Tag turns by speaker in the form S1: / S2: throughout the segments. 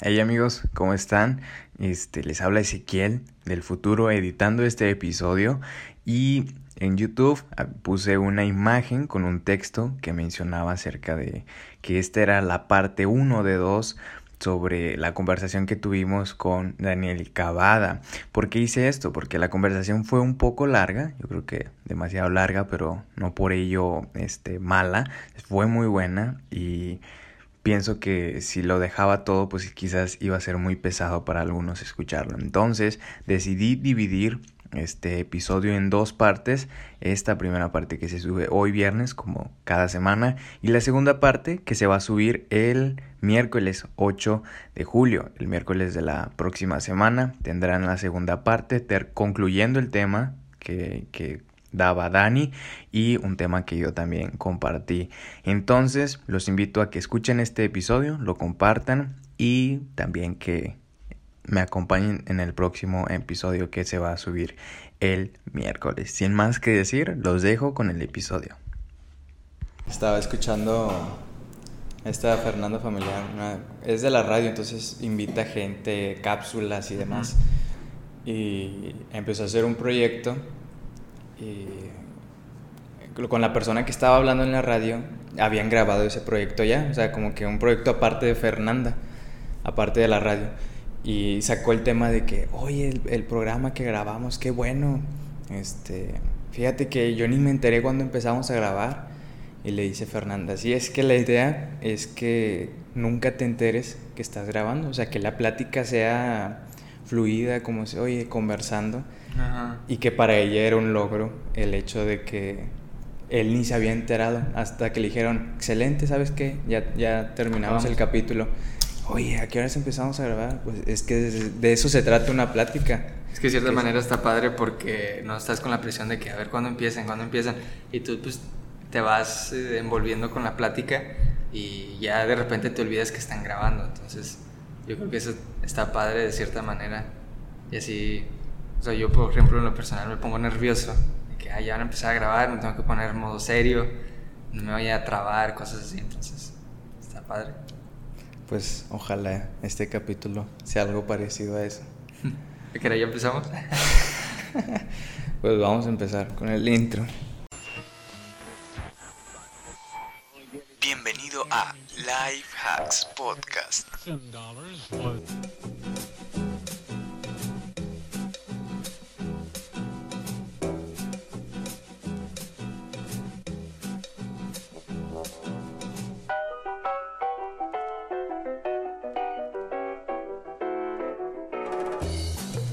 S1: Hey amigos, ¿cómo están? Este, les habla Ezequiel del futuro editando este episodio y en YouTube ah, puse una imagen con un texto que mencionaba acerca de que esta era la parte 1 de 2 sobre la conversación que tuvimos con Daniel Cavada. ¿Por qué hice esto? Porque la conversación fue un poco larga, yo creo que demasiado larga, pero no por ello este, mala, fue muy buena y pienso que si lo dejaba todo, pues quizás iba a ser muy pesado para algunos escucharlo. Entonces decidí dividir este episodio en dos partes. Esta primera parte que se sube hoy viernes, como cada semana, y la segunda parte que se va a subir el miércoles 8 de julio. El miércoles de la próxima semana tendrán la segunda parte, concluyendo el tema que, que daba Dani y un tema que yo también compartí. Entonces los invito a que escuchen este episodio, lo compartan y también que me acompañen en el próximo episodio que se va a subir el miércoles. Sin más que decir, los dejo con el episodio.
S2: Estaba escuchando esta Fernanda Familiar, es de la radio, entonces invita gente, cápsulas y demás. Y empezó a hacer un proyecto y con la persona que estaba hablando en la radio habían grabado ese proyecto ya, o sea, como que un proyecto aparte de Fernanda, aparte de la radio. Y sacó el tema de que, oye, el, programa que grabamos, qué bueno. Este, fíjate que yo ni me enteré cuando empezamos a grabar. Y le dice Fernanda, sí, es que la idea es que nunca te enteres que estás grabando, o sea, que la plática sea fluida, como se oye, conversando y que para ella era un logro el hecho de que él ni se había enterado hasta que le dijeron, excelente, ¿sabes qué? Ya, ya terminamos el capítulo. Oye, ¿a qué horas empezamos a grabar? Pues es que de, eso se trata una plática.
S3: Es que de cierta manera está padre porque no estás con la presión de que a ver cuándo empiezan, cuándo empiezan. Y tú pues te vas eh, envolviendo con la plática y ya de repente te olvidas que están grabando. Entonces yo creo que eso está padre de cierta manera. Y así o sea, yo, por ejemplo, en lo personal me pongo nervioso. De que ya van a empezar a grabar, me tengo que poner modo serio, no me vaya a trabar, cosas así. Entonces, está padre.
S2: Pues ojalá este capítulo sea algo parecido a eso.
S3: ¿Qué ya empezamos?
S2: pues vamos a empezar con el intro.
S1: Podcast.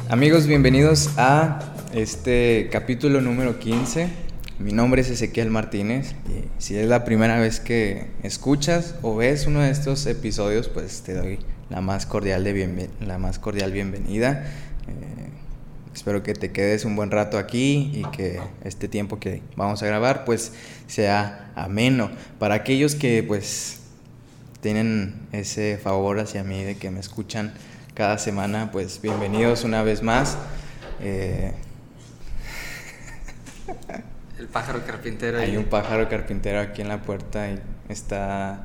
S2: Amigos, bienvenidos a este capítulo número 15. Mi nombre es Ezequiel Martínez si es la primera vez que escuchas o ves uno de estos episodios, pues te doy la más cordial, de la más cordial bienvenida. Eh, espero que te quedes un buen rato aquí y que este tiempo que vamos a grabar pues sea ameno. Para aquellos que pues tienen ese favor hacia mí de que me escuchan cada semana, pues bienvenidos una vez más. Eh,
S3: El pájaro carpintero.
S2: Hay un pájaro carpintero aquí en la puerta y está,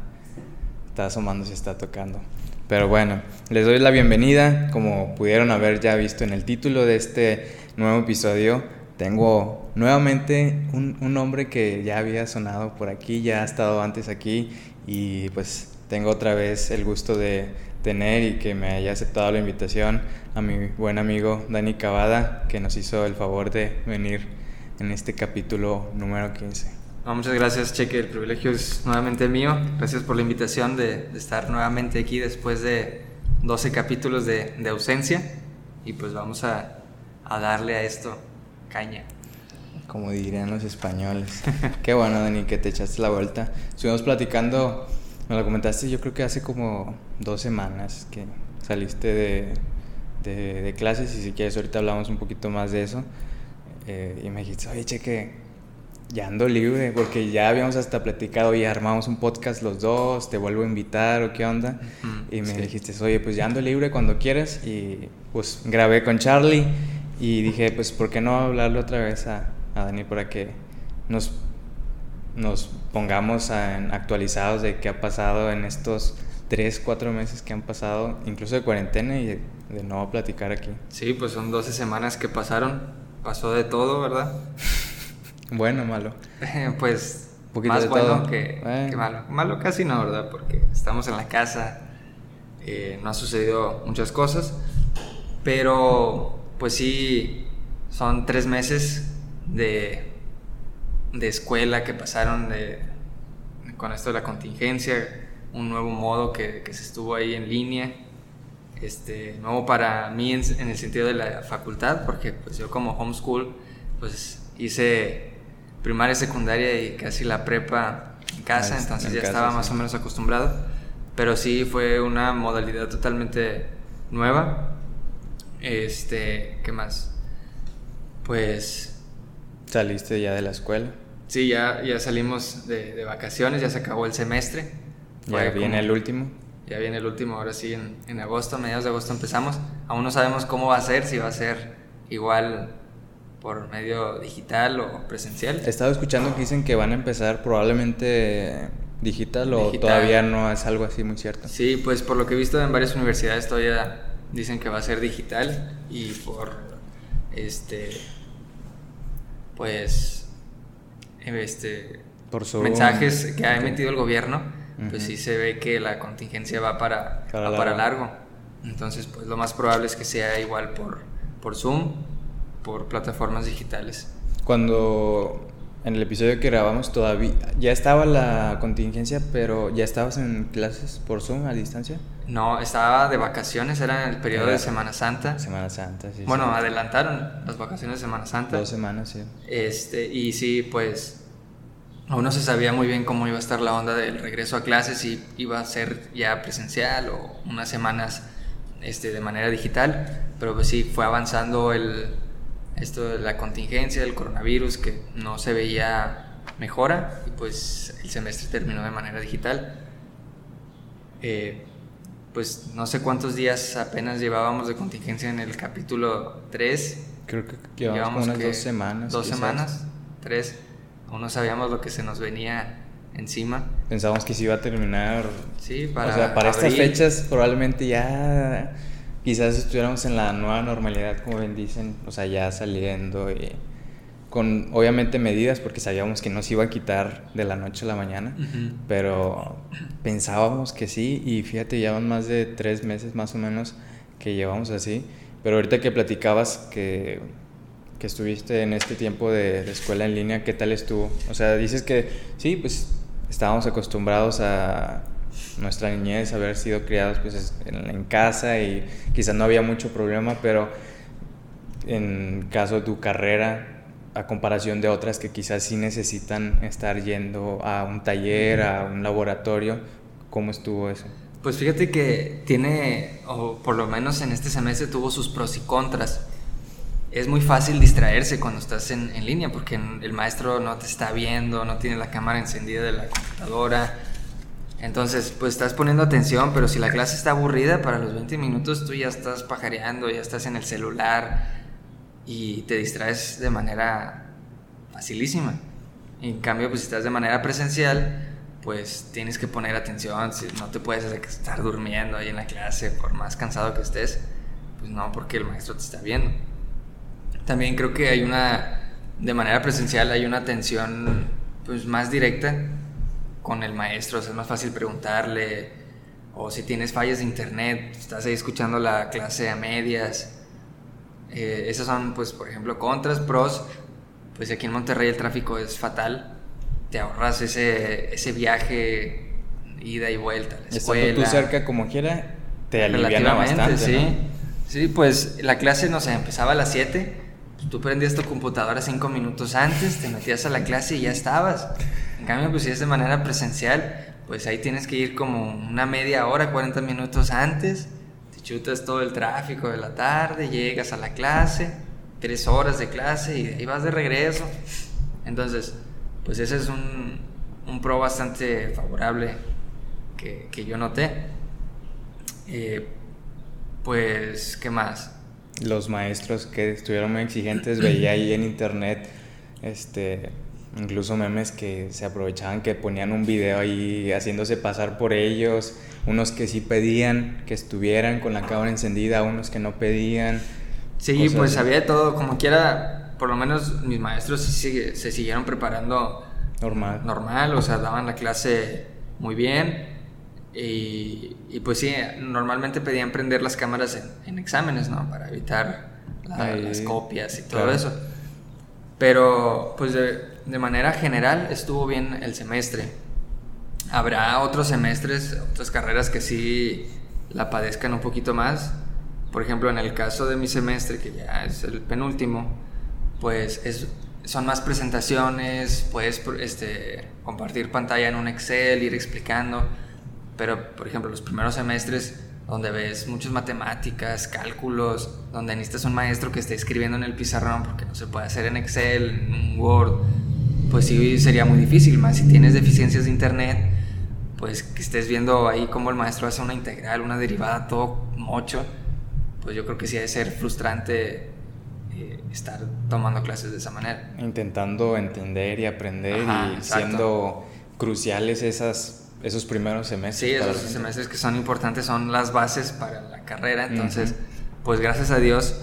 S2: está asomándose, está tocando. Pero bueno, les doy la bienvenida. Como pudieron haber ya visto en el título de este nuevo episodio, tengo nuevamente un, un nombre que ya había sonado por aquí, ya ha estado antes aquí y pues tengo otra vez el gusto de tener y que me haya aceptado la invitación a mi buen amigo Dani Cavada, que nos hizo el favor de venir en este capítulo número 15.
S3: muchas gracias, Cheque. El privilegio es nuevamente mío. Gracias por la invitación de, estar nuevamente aquí después de 12 capítulos de, de ausencia. Y pues vamos a, a, darle a esto caña.
S2: Como dirían los españoles. Qué bueno, Dani, que te echaste la vuelta. Estuvimos platicando me lo comentaste yo creo que hace como dos semanas que saliste de, de, clases y si quieres ahorita hablamos un poquito más de eso. Eh, y me dijiste, oye, cheque, ya ando libre, porque ya habíamos hasta platicado y armamos un podcast los dos, te vuelvo a invitar o qué onda. y me dijiste, oye, pues ya ando libre cuando quieras. Y pues grabé con Charlie y dije, pues, ¿por qué no hablarle otra vez a, a Dani para que nos nos pongamos actualizados de qué ha pasado en estos tres, cuatro meses que han pasado, incluso de cuarentena y de, de no platicar aquí.
S3: Sí, pues son 12 semanas que pasaron. Pasó de todo, ¿verdad?
S2: bueno, malo.
S3: pues más bueno que, malo. Malo casi no, ¿verdad? Porque estamos en la casa, eh, no ha sucedido muchas cosas, pero pues sí, son tres meses de, de escuela que pasaron de, con esto de la contingencia, un nuevo modo que, que se estuvo ahí en línea, este, nuevo para mí en, en, el sentido de la facultad, porque pues yo como homeschool, pues hice primaria, secundaria y casi la prepa en casa, ah, entonces ya estaba más o menos acostumbrado, pero sí fue una modalidad totalmente nueva. Este, ¿qué más? Pues...
S2: ¿Saliste ya de la escuela?
S3: Sí, ya, ya salimos de, de vacaciones, ya se acabó el semestre.
S2: Ya viene el último.
S3: Ya viene el último, ahora sí, en, en agosto, mediados de agosto empezamos. Aún no sabemos cómo va a ser, si va a ser igual por medio digital o presencial.
S2: He estado escuchando que dicen que van a empezar probablemente digital, o todavía no es algo así muy cierto.
S3: Sí, pues por lo que he visto en varias universidades todavía dicen que va a ser digital y por este pues este, por mensajes que ha emitido el gobierno, pues sí se ve que la contingencia va para, para, largo. Entonces, pues lo más probable es que sea igual por, por Zoom, por plataformas digitales.
S2: Cuando en el episodio que grabamos todavía ya estaba la contingencia, pero ya estabas en clases por Zoom a distancia.
S3: No, estaba de vacaciones, era en el periodo de Semana Santa.
S2: Semana Santa, sí.
S3: Bueno, adelantaron las vacaciones de Semana Santa.
S2: Dos semanas, sí.
S3: Este, y sí, pues aún no se sabía muy bien cómo iba a estar la onda del regreso a clases, si iba a ser ya presencial o unas semanas este, de manera digital, pero pues sí, fue avanzando el, esto de la contingencia del coronavirus que no se veía mejora y pues el semestre terminó de manera digital. Eh, pues no sé cuántos días apenas llevábamos de contingencia en el capítulo 3.
S2: Creo que llevábamos, unas dos semanas.
S3: Dos semanas, tres. Aún no sabíamos lo que se nos venía encima.
S2: Pensábamos que se iba a terminar.
S3: Sí, para.
S2: O sea, para estas fechas probablemente ya. Quizás estuviéramos en la nueva normalidad, como bien dicen, o sea, ya saliendo y con obviamente medidas porque sabíamos que no se iba a quitar de la noche a la mañana, pero pensábamos que sí y fíjate, llevan más de tres meses más o menos que llevamos así, pero ahorita que platicabas que, que estuviste en este tiempo de, escuela en línea, ¿qué tal estuvo? O sea, dices que sí, pues estábamos acostumbrados a nuestra niñez, haber sido criados pues en, en casa y quizás no había mucho problema, pero en caso de tu carrera, a comparación de otras que quizás sí necesitan estar yendo a un taller, a un laboratorio. ¿Cómo estuvo eso?
S3: Pues fíjate que tiene, o por lo menos en este semestre tuvo sus pros y contras. Es muy fácil distraerse cuando estás en, en línea porque el maestro no te está viendo, no tiene la cámara encendida de la computadora. Entonces, pues estás poniendo atención, pero si la clase está aburrida, para los 20 minutos tú ya estás pajareando, ya estás en el celular, y te distraes de manera facilísima. En cambio, pues si estás de manera presencial, pues tienes que poner atención, si no te puedes estar durmiendo ahí en la clase por más cansado que estés, pues no, porque el maestro te está viendo. También creo que hay una, de manera presencial hay una atención pues más directa con el maestro, es más fácil preguntarle, o si tienes fallas de internet, estás ahí escuchando la clase a medias, eh, esas son, pues, por ejemplo, contras, pros. Pues aquí en Monterrey el tráfico es fatal. Te ahorras ese, ese viaje, ida y vuelta la escuela.
S2: Estando tú cerca como quiera, te aliviana bastante,
S3: sí. Sí, pues la clase, no sé, empezaba a las 7. Tú prendías tu computadora cinco minutos antes, te metías a la clase y ya estabas. En cambio, pues si es de manera presencial, pues ahí tienes que ir como una media hora, 40 minutos antes chutas todo el tráfico de la tarde, llegas a la clase, tres horas de clase y ahí vas de regreso. Entonces, pues ese es un, un pro bastante favorable que, que yo noté. Eh, pues, ¿qué más?
S2: Los maestros que estuvieron muy exigentes, veía ahí en internet, este, Incluso memes que se aprovechaban, que ponían un video ahí haciéndose pasar por ellos, unos que sí pedían que estuvieran con la cámara encendida, unos que no pedían.
S3: Sí, pues había de todo, como quiera, por lo menos mis maestros se, se siguieron preparando
S2: normal.
S3: Normal, o sea, daban la clase muy bien y, y pues sí, normalmente pedían prender las cámaras en, exámenes, ¿no? Para evitar las copias y todo eso. Pero pues de, de manera general estuvo bien el semestre. Habrá otros semestres, otras carreras que sí la padezcan un poquito más. Por ejemplo, en el caso de mi semestre, que ya es el penúltimo, pues es, son más presentaciones, puedes este, compartir pantalla en un Excel, ir explicando. Pero, por ejemplo, los primeros semestres donde ves muchas matemáticas, cálculos, donde necesitas un maestro que esté escribiendo en el pizarrón porque no se puede hacer en Excel, en un Word, pues sí sería muy difícil, más si tienes deficiencias de internet, pues que estés viendo ahí cómo el maestro hace una integral, una derivada, todo mocho, pues yo creo que sí ha de ser frustrante eh, estar tomando clases de esa manera.
S2: Intentando entender y aprender y siendo cruciales esas, esos primeros semestres.
S3: Sí, esos semestres que son importantes son las bases para la carrera, entonces, pues gracias a Dios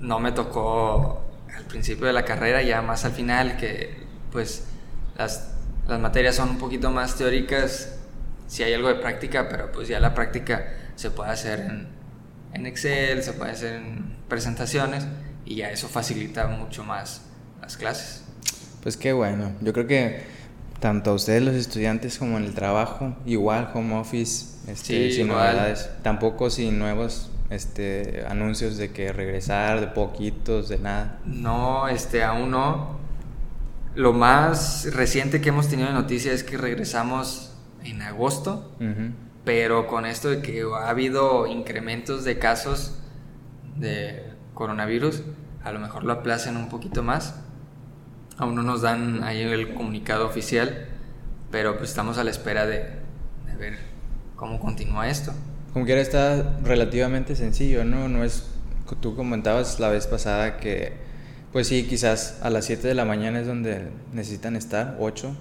S3: no me tocó al principio de la carrera, ya más al final, que pues las, las materias son un poquito más teóricas, si hay algo de práctica, pero pues ya la práctica se puede hacer en, en Excel, se puede hacer en presentaciones y ya eso facilita mucho más las clases.
S2: Pues qué bueno, yo creo que tanto a ustedes los estudiantes como en el trabajo, igual home office, este, sin novedades, tampoco sin nuevos este, anuncios de que regresar, de poquitos, de nada.
S3: No, este, aún no. Lo más reciente que hemos tenido de noticia es que regresamos en agosto, pero con esto de que ha habido incrementos de casos de coronavirus, a lo mejor lo aplacen un poquito más. Aún no nos dan ahí el comunicado oficial, pero pues estamos a la espera de, de ver cómo continúa esto.
S2: Como quiera está relativamente sencillo, ¿no? No es, tú comentabas la vez pasada que pues sí, quizás a las 7 de la mañana es donde necesitan estar, 8,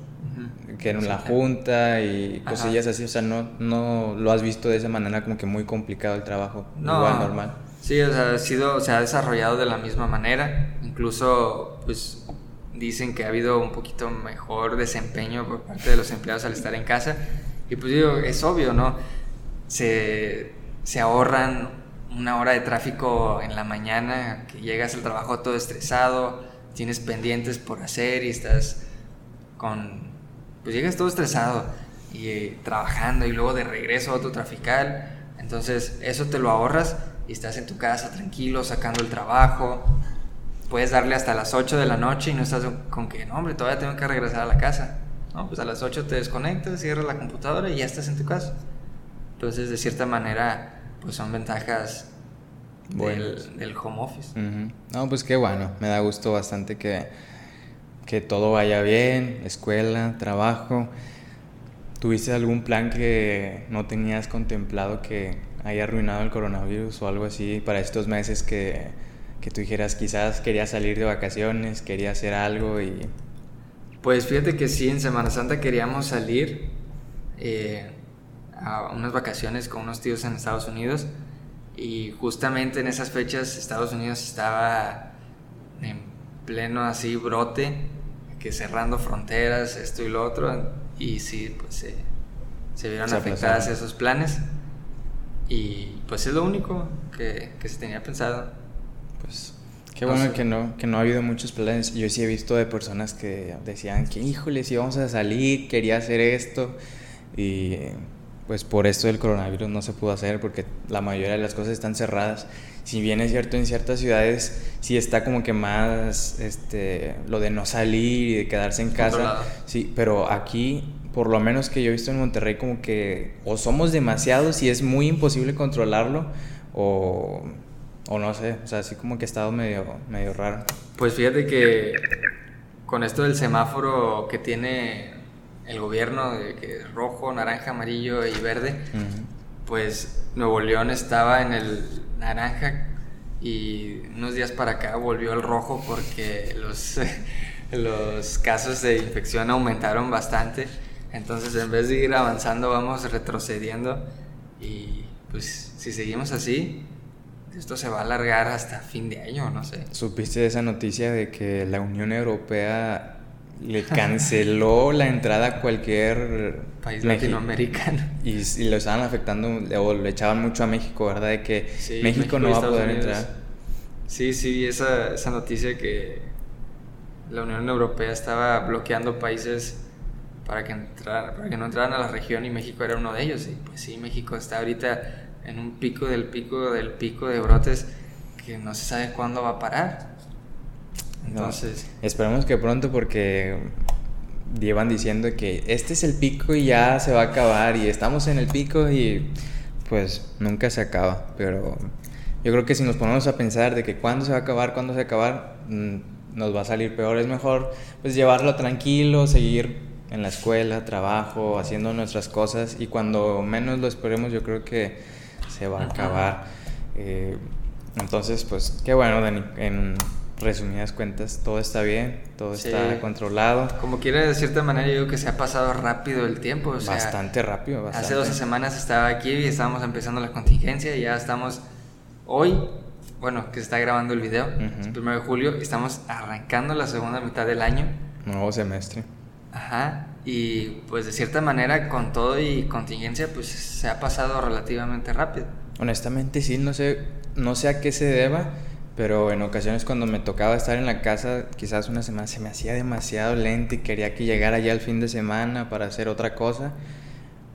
S2: que en la junta y cosillas así, o sea, no, no lo has visto de esa manera como que muy complicado el trabajo, no, igual normal.
S3: Sí, o sea, ha sido, se ha desarrollado de la misma manera, incluso pues dicen que ha habido un poquito mejor desempeño por parte de los empleados al estar en casa y pues digo, es obvio, ¿no? Se, se ahorran una hora de tráfico en la mañana, que llegas al trabajo todo estresado, tienes pendientes por hacer y estás con... pues llegas todo estresado y eh, trabajando y luego de regreso a otro trafical, entonces eso te lo ahorras y estás en tu casa tranquilo sacando el trabajo, puedes darle hasta las 8 de la noche y no estás con que, no hombre, todavía tengo que regresar a la casa. No, pues a las 8 te desconectas, cierras la computadora y ya estás en tu casa. Entonces, de cierta manera, pues son ventajas del, home office.
S2: No, pues qué bueno, me da gusto bastante que, que todo vaya bien, escuela, trabajo. ¿Tuviste algún plan que no tenías contemplado que haya arruinado el coronavirus o algo así para estos meses que, que tú dijeras quizás quería salir de vacaciones, quería hacer algo y...
S3: Pues fíjate que sí, en Semana Santa queríamos salir. Eh, a unas vacaciones con unos tíos en Estados Unidos y justamente en esas fechas Estados Unidos estaba en pleno así brote, que cerrando fronteras, esto y lo otro, y sí, pues se, se vieron afectadas esos planes y pues es lo único que, que se tenía pensado.
S2: Pues Qué bueno que no, que no ha habido muchos planes. Yo sí he visto de personas que decían que, híjole, si vamos a salir, quería hacer esto. Y pues por esto del coronavirus no se pudo hacer porque la mayoría de las cosas están cerradas. Si bien es cierto en ciertas ciudades sí está como que más este lo de no salir y de quedarse en casa. Sí, pero aquí por lo menos que yo he visto en Monterrey como que o somos demasiados y es muy imposible controlarlo o, o no sé, o sea, así como que ha estado medio medio raro.
S3: Pues fíjate que con esto del semáforo que tiene el gobierno de que rojo, naranja, amarillo y verde, pues Nuevo León estaba en el naranja y unos días para acá volvió al rojo porque los, los casos de infección aumentaron bastante. Entonces, en vez de ir avanzando, vamos retrocediendo. Y pues, si seguimos así, esto se va a alargar hasta fin de año, no sé.
S2: ¿Supiste esa noticia de que la Unión Europea le canceló la entrada a cualquier
S3: país latinoamericano?
S2: Y, lo estaban afectando, o le echaban mucho a México, ¿verdad? De que México, no va a poder entrar.
S3: Sí, sí, esa, esa noticia que la Unión Europea estaba bloqueando países para que, entrar, para que no entraran a la región y México era uno de ellos. Y pues sí, México está ahorita en un pico del pico del pico de brotes que no se sabe cuándo va a parar. Entonces...
S2: esperemos que pronto porque llevan diciendo que este es el pico y ya se va a acabar y estamos en el pico y pues nunca se acaba. Pero yo creo que si nos ponemos a pensar de que cuándo se va a acabar, cuándo se va a acabar, mm, nos va a salir peor. Es mejor pues llevarlo tranquilo, seguir en la escuela, trabajo, haciendo nuestras cosas y cuando menos lo esperemos yo creo que se va a acabar. Eh, entonces, pues qué bueno, Dani. En resumidas cuentas, todo está bien, todo está controlado.
S3: Como quiera, de cierta manera, yo digo que se ha pasado rápido el tiempo.
S2: bastante rápido. Bastante.
S3: Hace dos semanas estaba aquí y estábamos empezando la contingencia y ya estamos hoy bueno, que se está grabando el video, es primero de julio, estamos arrancando la segunda mitad del año.
S2: Nuevo semestre.
S3: Ajá, y pues de cierta manera con todo y contingencia pues se ha pasado relativamente rápido.
S2: Honestamente sí, no sé, no sé a qué se deba, pero en ocasiones cuando me tocaba estar en la casa, quizás una semana se me hacía demasiado lento y quería que llegara ya el fin de semana para hacer otra cosa.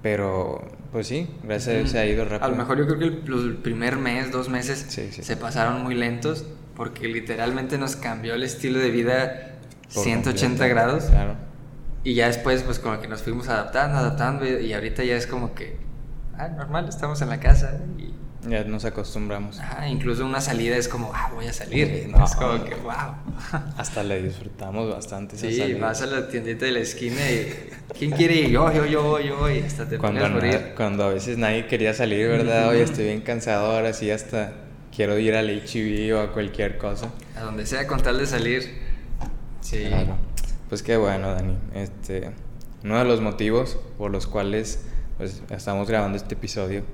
S2: Pero, pues sí, gracias a Dios se ha ido rápido.
S3: A lo mejor yo creo que el, primer mes, dos meses, se pasaron muy lentos porque literalmente nos cambió el estilo de vida 180 grados. Claro y ya después, pues como que nos fuimos adaptando, adaptando, y ahorita ya es como que, ah, normal, estamos en la casa y...
S2: Ya nos acostumbramos.
S3: Ah, incluso una salida es como, ah, voy a salir. es como que, wow.
S2: Hasta le disfrutamos bastante.
S3: sí, vas a la tiendita de la esquina y, ¿quién quiere ir? Yo, yo, yo, yo, y hasta te
S2: cuando, cuando a veces nadie quería salir, ¿verdad? Hoy estoy bien cansado, ahora sí hasta quiero ir al HIV o a cualquier cosa.
S3: A donde sea con tal de salir. Sí.
S2: Pues qué bueno, Dani. Este, uno de los motivos por los cuales pues, estamos grabando este episodio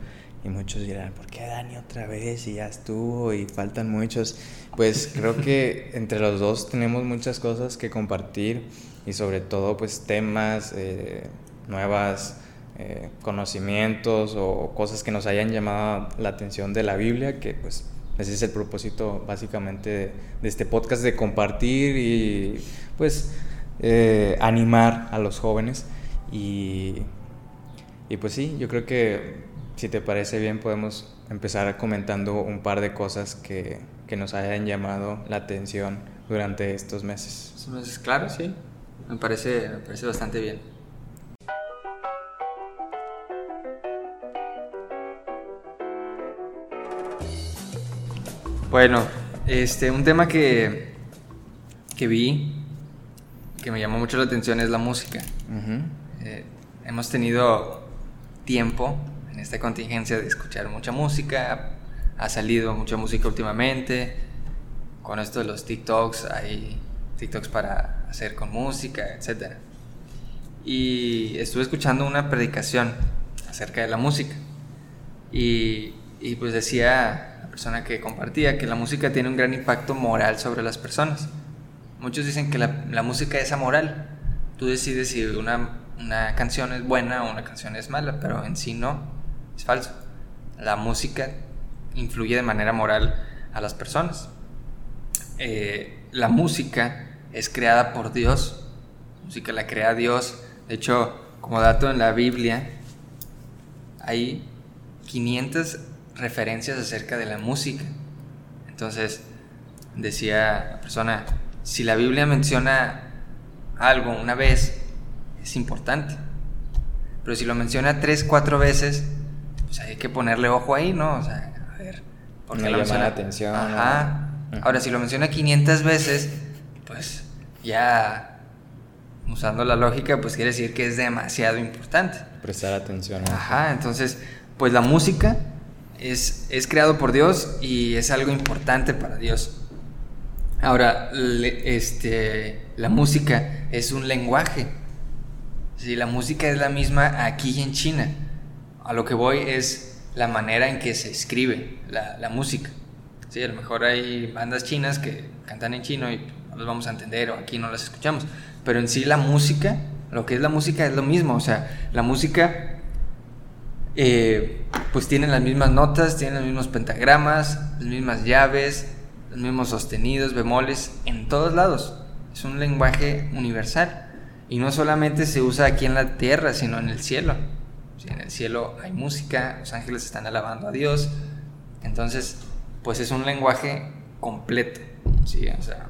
S2: y muchos dirán, ¿por qué Dani otra vez? Y ya estuvo y faltan muchos. Pues creo que entre los dos tenemos muchas cosas que compartir y sobre todo pues temas, eh, nuevas eh, conocimientos o cosas que nos hayan llamado la atención de la Biblia, que pues ese es el propósito básicamente de, de este podcast, de compartir y pues eh, animar a los jóvenes y, y pues sí, yo creo que si te parece bien podemos empezar comentando un par de cosas que, que nos hayan llamado la atención durante estos meses.
S3: Estos meses, claro, sí. Me parece, me parece bastante bien. Bueno, este, un tema que, que vi que me llamó mucho la atención es la música. Eh, hemos tenido tiempo en esta contingencia de escuchar mucha música, ha salido mucha música últimamente, con esto de los TikToks, hay TikToks para hacer con música, etc. Y estuve escuchando una predicación acerca de la música. Y, y pues decía la persona que compartía que la música tiene un gran impacto moral sobre las personas. Muchos dicen que la, música es amoral. Tú decides si una, una, canción es buena o una canción es mala, pero en sí no, es falso. La música influye de manera moral a las personas. Eh, la música es creada por Dios, la música la crea Dios. De hecho, como dato en la Biblia, hay 500 referencias acerca de la música. Entonces, decía la persona, si la Biblia menciona algo una vez, es importante. Pero si lo menciona tres, cuatro veces, pues hay que ponerle ojo ahí, ¿no? O sea, a ver.
S2: Porque no llama la atención.
S3: Ajá. Ahora, si lo menciona 500 veces, pues ya usando la lógica, pues quiere decir que es demasiado importante.
S2: Prestar atención.
S3: Ajá, entonces, pues la música es, es creado por Dios y es algo importante para Dios. Ahora, este, la música es un lenguaje. La música es la misma aquí en China. A lo que voy es la manera en que se escribe la, música. Sí, a lo mejor hay bandas chinas que cantan en chino y no los vamos a entender o aquí no las escuchamos. Pero en sí la música, lo que es la música es lo mismo. O sea, la música eh, pues tiene las mismas notas, tiene los mismos pentagramas, las mismas llaves, los mismos sostenidos, bemoles, en todos lados. Es un lenguaje universal. Y no solamente se usa aquí en la tierra, sino en el cielo. en el cielo hay música, los ángeles están alabando a Dios. Entonces, pues es un lenguaje completo. ¿sí? O sea,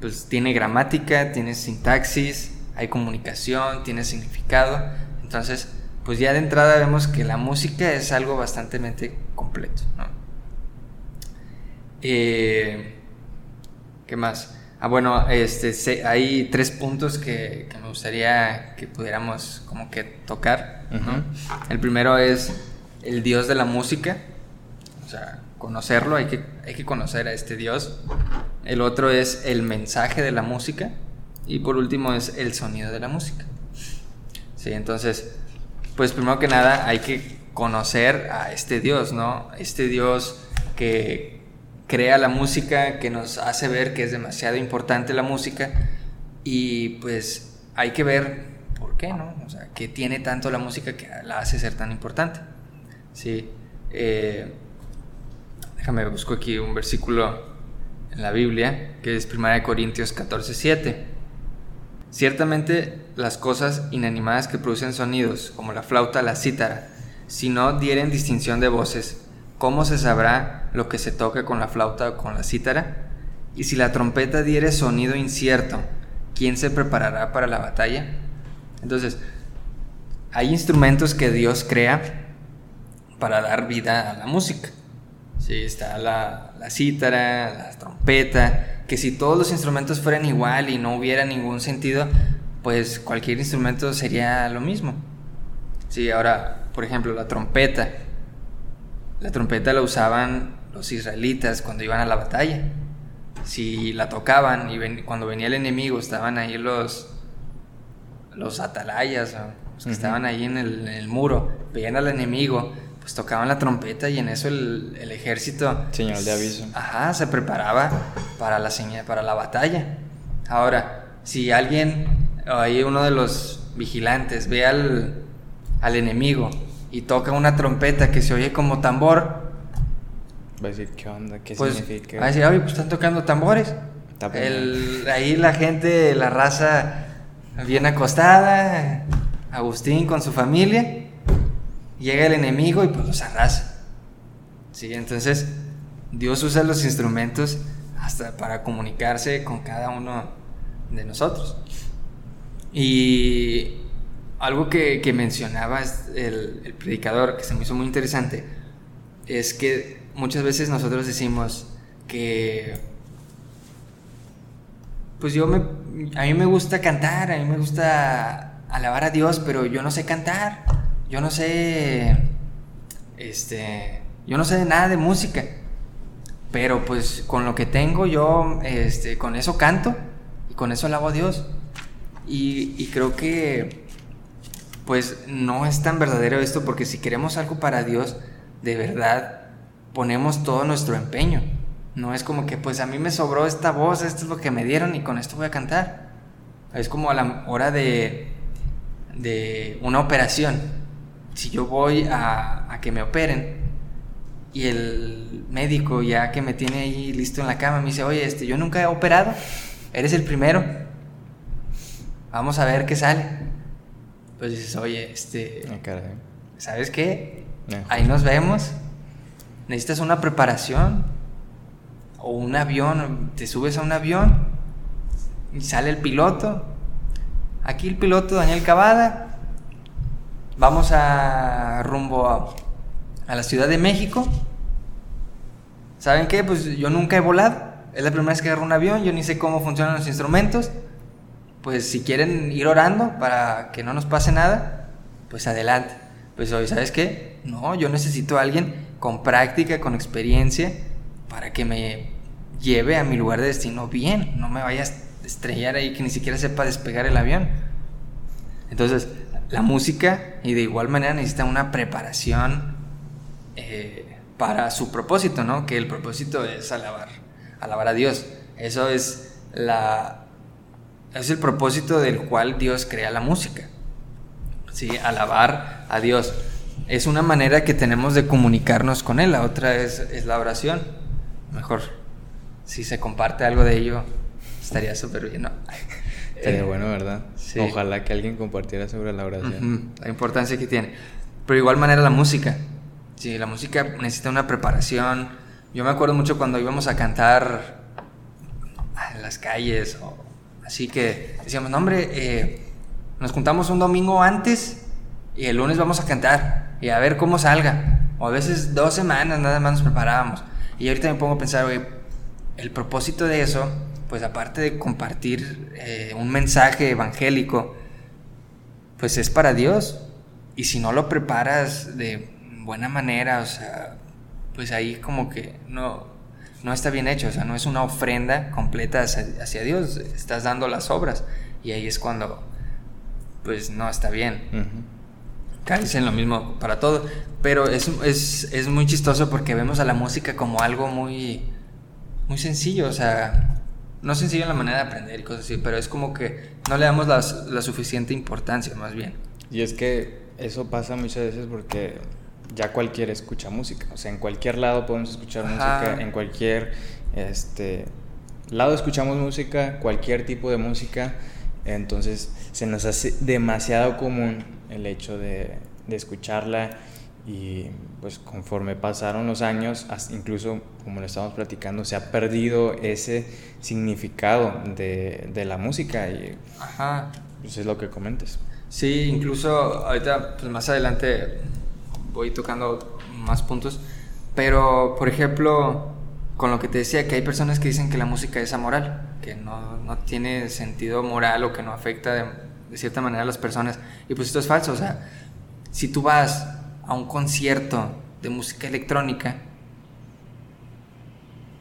S3: pues tiene gramática, tiene sintaxis, hay comunicación, tiene significado. Entonces, pues ya de entrada vemos que la música es algo bastante completo. Eh, ¿Qué más? Ah, bueno, este, hay tres puntos que, me gustaría que pudiéramos como que tocar. El primero es el Dios de la música, o sea, conocerlo, hay que, hay que conocer a este Dios. El otro es el mensaje de la música y por último es el sonido de la música. Sí, entonces, pues primero que nada hay que conocer a este Dios, ¿no? Este Dios que, crea la música, que nos hace ver que es demasiado importante la música y pues hay que ver por qué, ¿no? O sea, que tiene tanto la música que la hace ser tan importante. Sí. Eh, déjame busco aquí un versículo en la Biblia que es 1 Corintios 14, 7. Ciertamente las cosas inanimadas que producen sonidos, como la flauta, la cítara, si no dieren distinción de voces, ¿cómo se sabrá lo que se toca con la flauta o con la cítara? Y si la trompeta diere sonido incierto, ¿quién se preparará para la batalla? Entonces, hay instrumentos que Dios crea para dar vida a la música. Sí, está la, la cítara, la trompeta, que si todos los instrumentos fueran igual y no hubiera ningún sentido, pues cualquier instrumento sería lo mismo. Sí, ahora, por ejemplo, la trompeta la trompeta la usaban los israelitas cuando iban a la batalla. Si la tocaban y cuando venía el enemigo estaban ahí los, los atalayas, los que estaban ahí en el, muro, veían al enemigo, pues tocaban la trompeta y en eso el, ejército...
S2: Señal de aviso.
S3: Ajá, se preparaba para la, señal, para la batalla. Ahora, si alguien, ahí uno de los vigilantes, ve al, al enemigo y toca una trompeta que se oye como tambor.
S2: Va a decir, ¿qué onda? ¿Qué
S3: pues,
S2: significa?
S3: Va a decir, oye, pues están tocando tambores. El, ahí la gente, la raza bien acostada, Agustín con su familia, llega el enemigo y pues los arrasa. Sí, entonces Dios usa los instrumentos hasta para comunicarse con cada uno de nosotros. Y algo que, que mencionaba el, predicador, que se me hizo muy interesante, es que muchas veces nosotros decimos que, pues yo me, a mí me gusta cantar, a mí me gusta alabar a Dios, pero yo no sé cantar, yo no sé, este, yo no sé nada de música, pero pues con lo que tengo yo, este, con eso canto y con eso alabo a Dios. Y, y creo que pues no es tan verdadero esto porque si queremos algo para Dios, de verdad ponemos todo nuestro empeño. No es como que pues a mí me sobró esta voz, esto es lo que me dieron y con esto voy a cantar. Es como a la hora de, de una operación. Si yo voy a, que me operen y el médico ya que me tiene ahí listo en la cama me dice, oye, este, yo nunca he operado, eres el primero, vamos a ver qué sale pues dices, oye, este,
S2: ah,
S3: ¿sabes qué? Ahí nos vemos. Necesitas una preparación o un avión, te subes a un avión y sale el piloto. Aquí el piloto Daniel Cavada. Vamos a rumbo a, a la Ciudad de México. ¿Saben qué? Pues yo nunca he volado. Es la primera vez que agarro un avión, yo ni sé cómo funcionan los instrumentos pues si quieren ir orando para que no nos pase nada, pues adelante. Pues hoy, ¿sabes qué? No, yo necesito a alguien con práctica, con experiencia, para que me lleve a mi lugar de destino bien, no me vaya a estrellar ahí que ni siquiera sepa despegar el avión. Entonces, la música y de igual manera necesita una preparación eh, para su propósito, ¿no? Que el propósito es alabar, alabar a Dios. Eso es la es el propósito del cual Dios crea la música. Sí, alabar a Dios. Es una manera que tenemos de comunicarnos con Él. La otra es, es la oración. Mejor, si se comparte algo de ello, estaría súper bien. ¿no?
S2: Estaría bueno, ¿verdad? Ojalá que alguien compartiera sobre la oración.
S3: la importancia que tiene. Pero de igual manera la música. Sí, la música necesita una preparación. Yo me acuerdo mucho cuando íbamos a cantar en las calles o así que decíamos, no hombre, eh, nos juntamos un domingo antes y el lunes vamos a cantar y a ver cómo salga. O a veces dos semanas nada más nos preparábamos. Y ahorita me pongo a pensar, el propósito de eso, pues aparte de compartir eh, un mensaje evangélico, pues es para Dios. Y si no lo preparas de buena manera, o sea, pues ahí como que no, no está bien hecho, o sea, no es una ofrenda completa hacia, Dios, estás dando las obras y ahí es cuando pues no está bien. Uh en lo mismo para todo, pero es, es, es, muy chistoso porque vemos a la música como algo muy, muy sencillo, o sea, no sencillo en la manera de aprender y cosas así, pero es como que no le damos la suficiente importancia más bien.
S2: Y es que eso pasa muchas veces porque ya cualquiera escucha música. O sea, en cualquier lado podemos escuchar música, en cualquier este, lado escuchamos música, cualquier tipo de música. Entonces se nos hace demasiado común el hecho de, de escucharla y pues conforme pasaron los años, incluso como lo estamos platicando, se ha perdido ese significado de, de la música y Ajá. Pues es lo que comentes.
S3: Sí, incluso ahorita pues más adelante voy tocando más puntos. Pero, por ejemplo, con lo que te decía, que hay personas que dicen que la música es amoral, que no, no tiene sentido moral o que no afecta de, de, cierta manera a las personas. Y pues esto es falso. O sea, si tú vas a un concierto de música electrónica,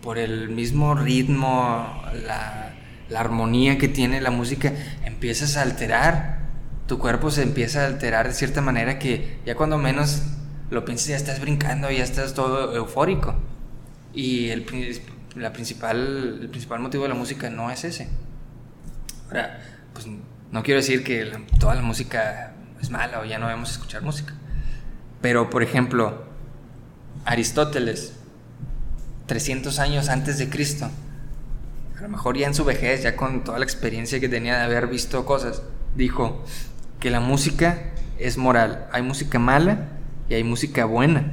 S3: por el mismo ritmo, la, la armonía que tiene la música, empiezas a alterar. Tu cuerpo se empieza a alterar de cierta manera que ya cuando menos lo piensas ya estás brincando, ya estás todo eufórico. Y el, la principal, el principal motivo de la música no es ese. Ahora, pues no quiero decir que toda la música es mala o ya no debemos escuchar música. Pero, por ejemplo, Aristóteles, 300 años antes de Cristo, a lo mejor ya en su vejez, ya con toda la experiencia que tenía de haber visto cosas, dijo que la música es moral. Hay música mala y hay música buena.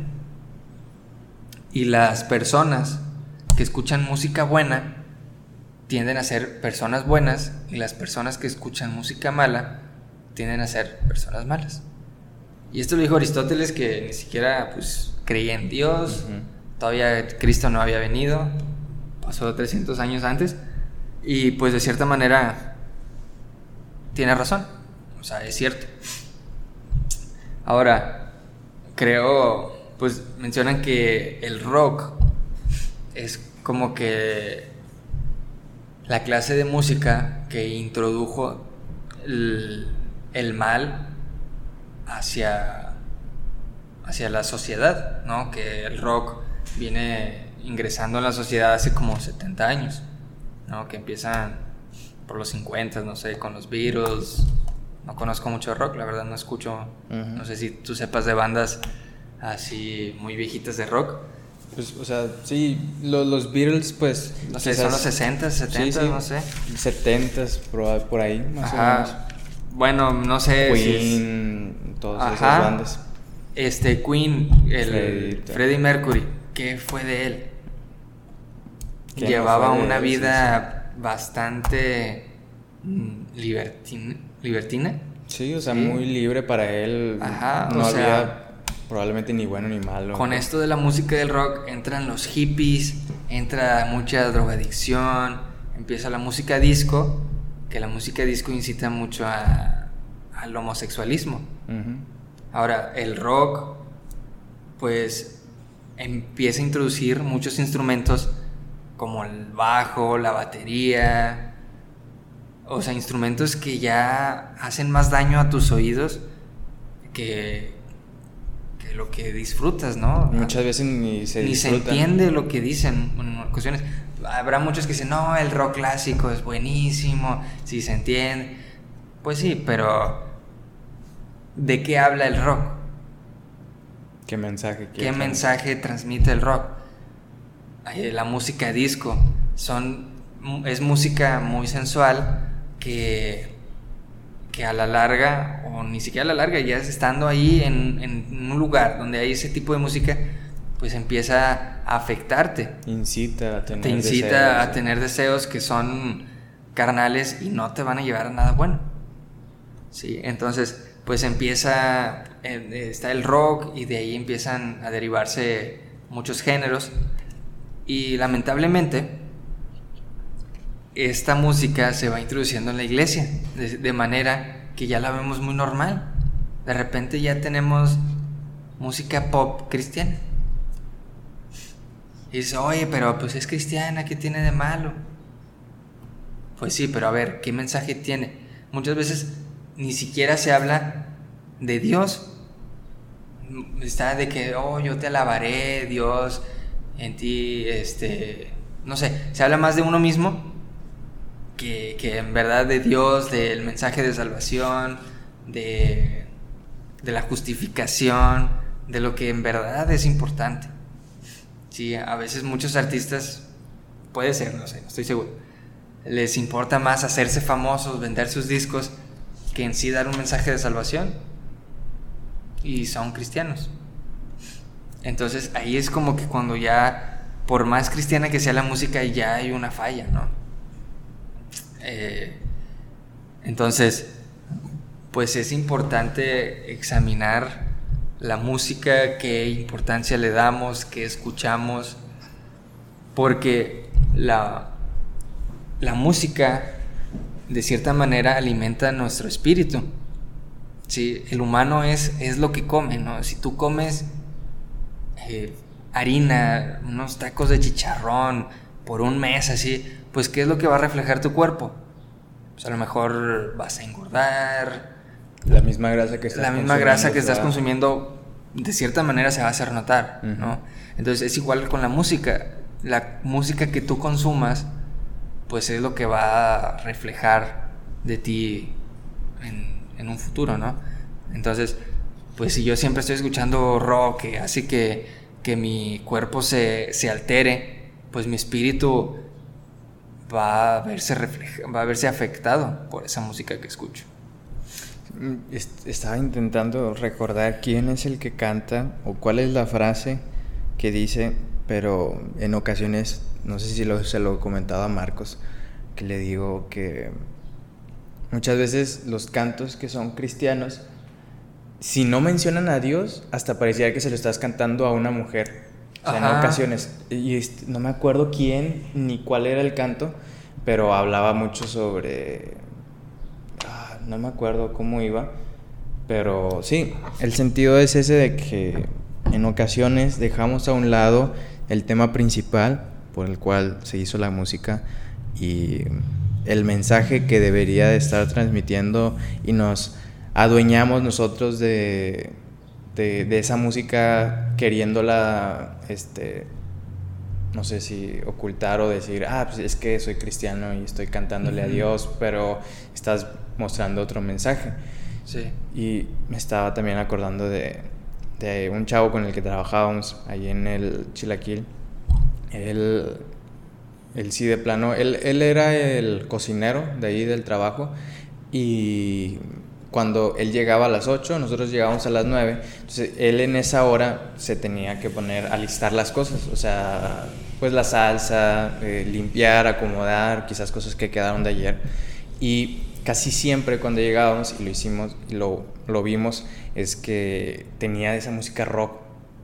S3: Y las personas que escuchan música buena tienden a ser personas buenas y las personas que escuchan música mala tienden a ser personas malas. Y esto lo dijo Aristóteles que ni siquiera pues creía en Dios, todavía Cristo no había venido, pasó 300 años antes y pues de cierta manera tiene razón, o sea, es cierto. Ahora, creo, pues mencionan que el rock es como que la clase de música que introdujo el, mal hacia, hacia la sociedad, ¿no? Que el rock viene ingresando en la sociedad hace como 70 años, ¿no? Que empiezan por los 50, no sé, con los Beatles, no conozco mucho rock, la verdad no escucho, no sé si tú sepas de bandas así muy viejitas de rock.
S2: Pues, o sea, sí, los, Beatles, pues...
S3: No sé, son los 60, 70, no sé.
S2: 70, por, por ahí, más o menos.
S3: Bueno, no sé
S2: Queen, todas esas bandas.
S3: Este, Queen, el Freddie, Mercury, ¿qué fue de él? Llevaba una vida bastante mm, libertina libertina.
S2: Sí, o sea, muy libre para él. Ajá, no había probablemente ni bueno ni malo.
S3: Con esto de la música del rock entran los hippies, entra mucha drogadicción, empieza la música disco, que la música disco incita mucho a, al homosexualismo. Ahora, el rock, pues empieza a introducir muchos instrumentos como el bajo, la batería, o sea, instrumentos que ya hacen más daño a tus oídos que, que lo que disfrutas, ¿no?
S2: Muchas veces ni se
S3: Ni se entiende lo que dicen en ocasiones. Habrá muchos que dicen, no, el rock clásico es buenísimo, si se entiende. Pues sí, pero ¿de qué habla el rock?
S2: ¿Qué mensaje?
S3: ¿Qué mensaje transmite el rock? La música disco son, es música muy sensual que, que a la larga, o ni siquiera a la larga, ya estando ahí en, en un lugar donde hay ese tipo de música, pues empieza a afectarte.
S2: Incita a tener
S3: Te incita a tener deseos que son carnales y no te van a llevar a nada bueno. Sí, entonces pues empieza, eh, está el rock y de ahí empiezan a derivarse muchos géneros y lamentablemente esta música se va introduciendo en la iglesia de, manera que ya la vemos muy normal. De repente ya tenemos música pop cristiana. Y dice, oye, pero pues es cristiana, ¿qué tiene de malo? Pues sí, pero a ver, ¿qué mensaje tiene? Muchas veces ni siquiera se habla de Dios. Está de que, oh, yo te alabaré, Dios, en ti, este, no sé, se habla más de uno mismo que, en verdad de Dios, del mensaje de salvación, de, la justificación, de lo que en verdad es importante. Sí, a veces muchos artistas, puede ser, no sé, estoy seguro, les importa más hacerse famosos, vender sus discos, que en sí dar un mensaje de salvación. Y son cristianos. Entonces ahí es como que cuando ya, por más cristiana que sea la música, ya hay una falla, ¿no? Eh, entonces, pues es importante examinar la música, qué importancia le damos, qué escuchamos, porque la, la música de cierta manera alimenta nuestro espíritu. Sí, el humano es, es lo que come, ¿no? Si tú comes eh, harina, unos tacos de chicharrón por un mes así, pues ¿qué es lo que va a reflejar tu cuerpo? Pues a lo mejor vas a engordar.
S2: La misma grasa que estás
S3: La misma grasa que estás consumiendo de cierta manera se va a hacer notar, ¿no? Entonces es igual con la música. La música que tú consumas pues es lo que va a reflejar de ti en, un futuro, ¿no? Entonces, pues si yo siempre estoy escuchando rock que hace que, que mi cuerpo se, altere, pues mi espíritu va a verse refleja, va a verse afectado por esa música que escucho.
S2: Mm, estaba intentando recordar quién es el que canta o cuál es la frase que dice, pero en ocasiones no sé si se lo comentaba a Marcos, que le digo que muchas veces los cantos que son cristianos, si no mencionan a Dios, hasta parecía que se lo estás cantando a una mujer. O sea, en ocasiones. Y no me acuerdo quién ni cuál era el canto, pero hablaba mucho sobre... Ah, no me acuerdo cómo iba, pero sí, el sentido es ese de que en ocasiones dejamos a un lado el tema principal por el cual se hizo la música y el mensaje que debería de estar transmitiendo y nos adueñamos nosotros de, de, esa música queriéndola, este, no sé si ocultar o decir, ah, pues es que soy cristiano y estoy cantándole a Dios, pero estás mostrando otro mensaje.
S3: Sí.
S2: Y me estaba también acordando de, de un chavo con el que trabajábamos ahí en el Chilaquil él, él sí de plano, él, él era el cocinero de ahí del trabajo y cuando él llegaba a las 8, nosotros llegábamos a las 9. Entonces, él en esa hora se tenía que poner a listar las cosas, o sea, pues la salsa, eh, limpiar, acomodar, quizás cosas que quedaron de ayer. Y casi siempre cuando llegábamos y lo hicimos, lo, lo vimos, es que tenía esa música rock,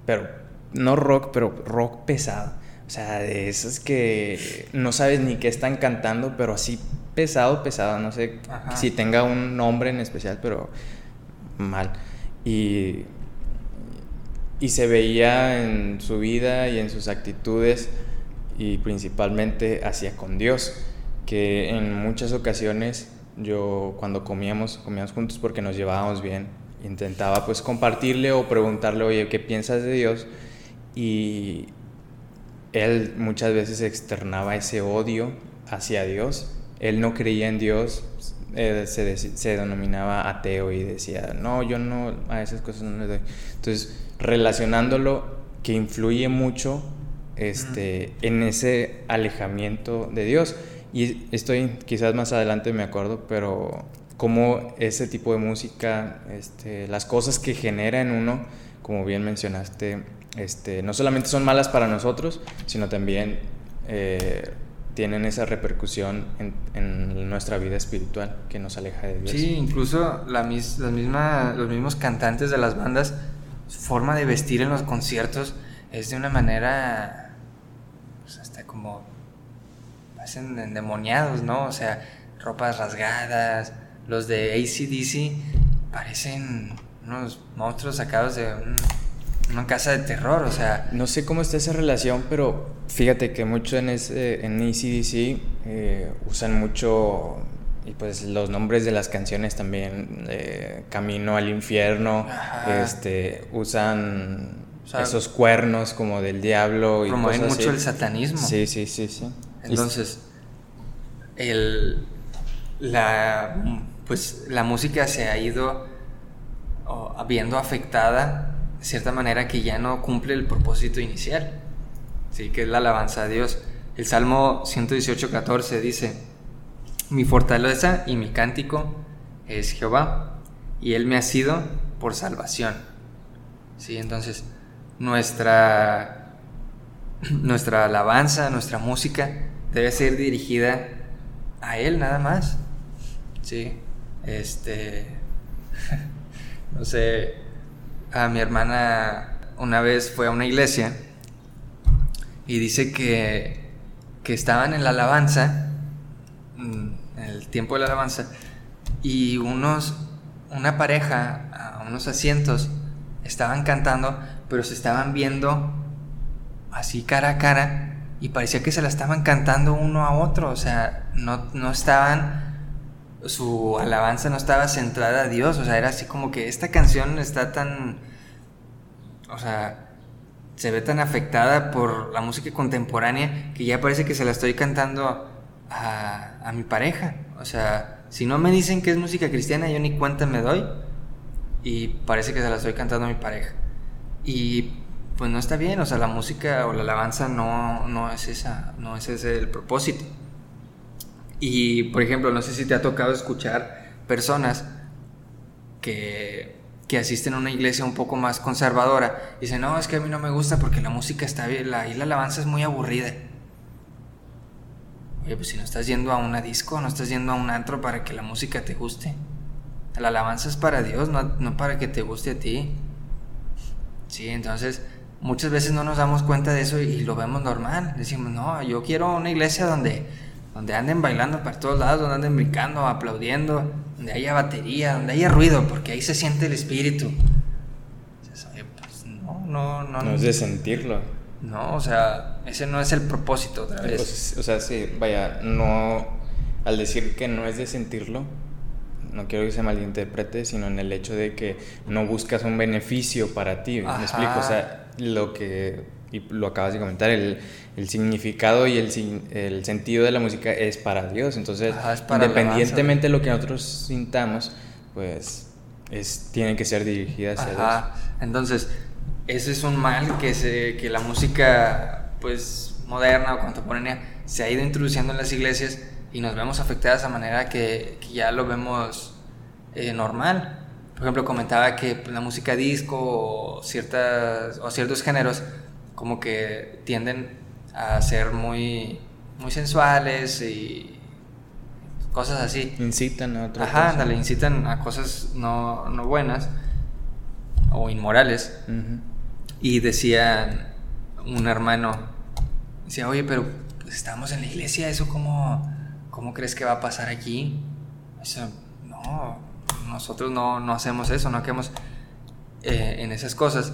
S2: pero no rock, pero rock pesado. O sea, de esas que no sabes ni qué están cantando, pero así pesado, pesado. No sé si tenga un nombre en especial, pero mal. Y, y se veía en su vida y en sus actitudes y principalmente hacia con Dios, que en muchas ocasiones yo cuando comíamos, comíamos juntos porque nos llevábamos bien, intentaba pues compartirle o preguntarle, oye, ¿qué piensas de Dios? Y él muchas veces externaba ese odio hacia Dios. Él no creía en Dios, eh, se, se, denominaba ateo y decía, no, yo no, a esas cosas no le doy. Entonces, relacionándolo, que influye mucho este, en ese alejamiento de Dios. Y estoy, quizás más adelante me acuerdo, pero como ese tipo de música, este, las cosas que genera en uno, como bien mencionaste, este, no solamente son malas para nosotros, sino también eh, tienen esa repercusión en, nuestra vida espiritual que nos aleja de Dios.
S3: Sí, incluso la misma, los mismos cantantes de las bandas, su forma de vestir en los conciertos es de una manera, pues hasta como, parecen endemoniados, ¿no? O sea, ropas rasgadas, los de ACDC parecen unos monstruos sacados de un una casa de terror, o sea...
S2: No sé cómo está esa relación, pero fíjate que mucho en, ese, en ECDC eh, usan mucho, y pues los nombres de las canciones también, eh, Camino al Infierno, este, usan esos cuernos como del diablo.
S3: Y promueven mucho el satanismo.
S2: Sí, sí, sí, sí.
S3: Entonces, el, la, pues, la música se ha ido viendo afectada de cierta manera que ya no cumple el propósito inicial, ¿sí? que es la alabanza a Dios. El Salmo 118, 14 dice, mi fortaleza y mi cántico es Jehová, y Él me ha sido por salvación. ¿Sí? Entonces, nuestra, nuestra alabanza, nuestra música debe ser dirigida a Él nada más. ¿Sí? Este, no sé, a mi hermana una vez fue a una iglesia y dice que, que estaban en la alabanza, mm, en el tiempo de la alabanza, y unos, una pareja a unos asientos estaban cantando, pero se estaban viendo así cara a cara y parecía que se la estaban cantando uno a otro, o sea, no, no estaban, su alabanza no estaba centrada a Dios, o sea, era así como que esta canción está tan o sea, se ve tan afectada por la música contemporánea que ya parece que se la estoy cantando a, mi pareja. O sea, si no me dicen que es música cristiana, yo ni cuenta me doy y parece que se la estoy cantando a mi pareja. Y pues no está bien, o sea, la música o la alabanza no, no es esa, no es ese el propósito. Y por ejemplo, no sé si te ha tocado escuchar personas que que asisten a una iglesia un poco más conservadora, dicen, no, es que a mí no me gusta porque la música está bien, la, la alabanza es muy aburrida. Oye, pues si no estás yendo a una disco, no estás yendo a un antro para que la música te guste. La alabanza es para Dios, no, no para que te guste a ti. Sí, entonces muchas veces no nos damos cuenta de eso y lo vemos normal. Decimos, no, yo quiero una iglesia donde, donde anden bailando para todos lados, donde anden brincando, aplaudiendo, donde haya batería, donde haya ruido, porque ahí se siente el espíritu. Pues, no, no, no.
S2: No es de sentirlo.
S3: No, o sea, ese no es el propósito otra vez.
S2: Pues, o sea, sí, vaya, no. Al decir que no es de sentirlo, no quiero que se malinterprete, sino en el hecho de que no buscas un beneficio para ti. ¿Me explico? O sea, lo que y lo acabas de comentar, el, el significado y el, el, sentido de la música es para Dios. Entonces, independientemente de lo que nosotros sintamos, pues es, tiene que ser dirigida hacia Dios.
S3: Entonces, ese es un mal que, se, que la música pues moderna o contemporánea se ha ido introduciendo en las iglesias y nos vemos afectadas a manera que, que ya lo vemos eh, normal. Por ejemplo, comentaba que pues, la música disco o, ciertas, o ciertos géneros como que tienden a ser muy, muy sensuales y cosas así.
S2: Incitan a otras
S3: Ajá, cosas. incitan a cosas no, no buenas o inmorales. Y decía un hermano, decía, oye, pero pues, estamos en la iglesia, ¿eso cómo, cómo crees que va a pasar aquí? Eso, no, nosotros no, no hacemos eso, no hacemos eh, en esas cosas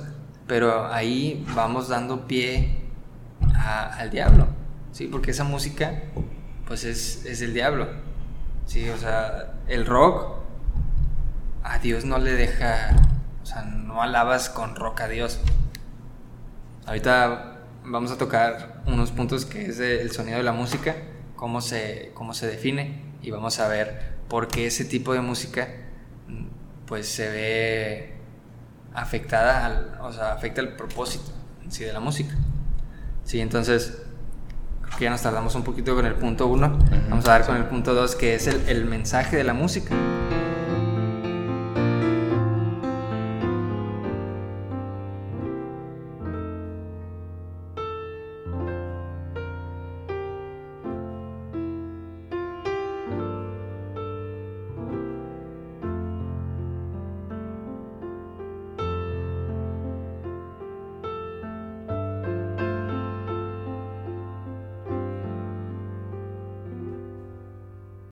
S3: pero ahí vamos dando pie al diablo. Sí, porque esa música, pues es, es el diablo. Sí, o sea, el rock a Dios no le deja, o sea, no alabas con rock a Dios. Ahorita vamos a tocar unos puntos que es el sonido de la música, cómo se, cómo se define y vamos a ver por qué ese tipo de música pues se ve afectada, al, o sea, afecta el propósito en sí de la música. Sí, entonces creo que ya nos tardamos un poquito con el punto uno. Vamos a dar con el punto dos, que es el, el mensaje de la música.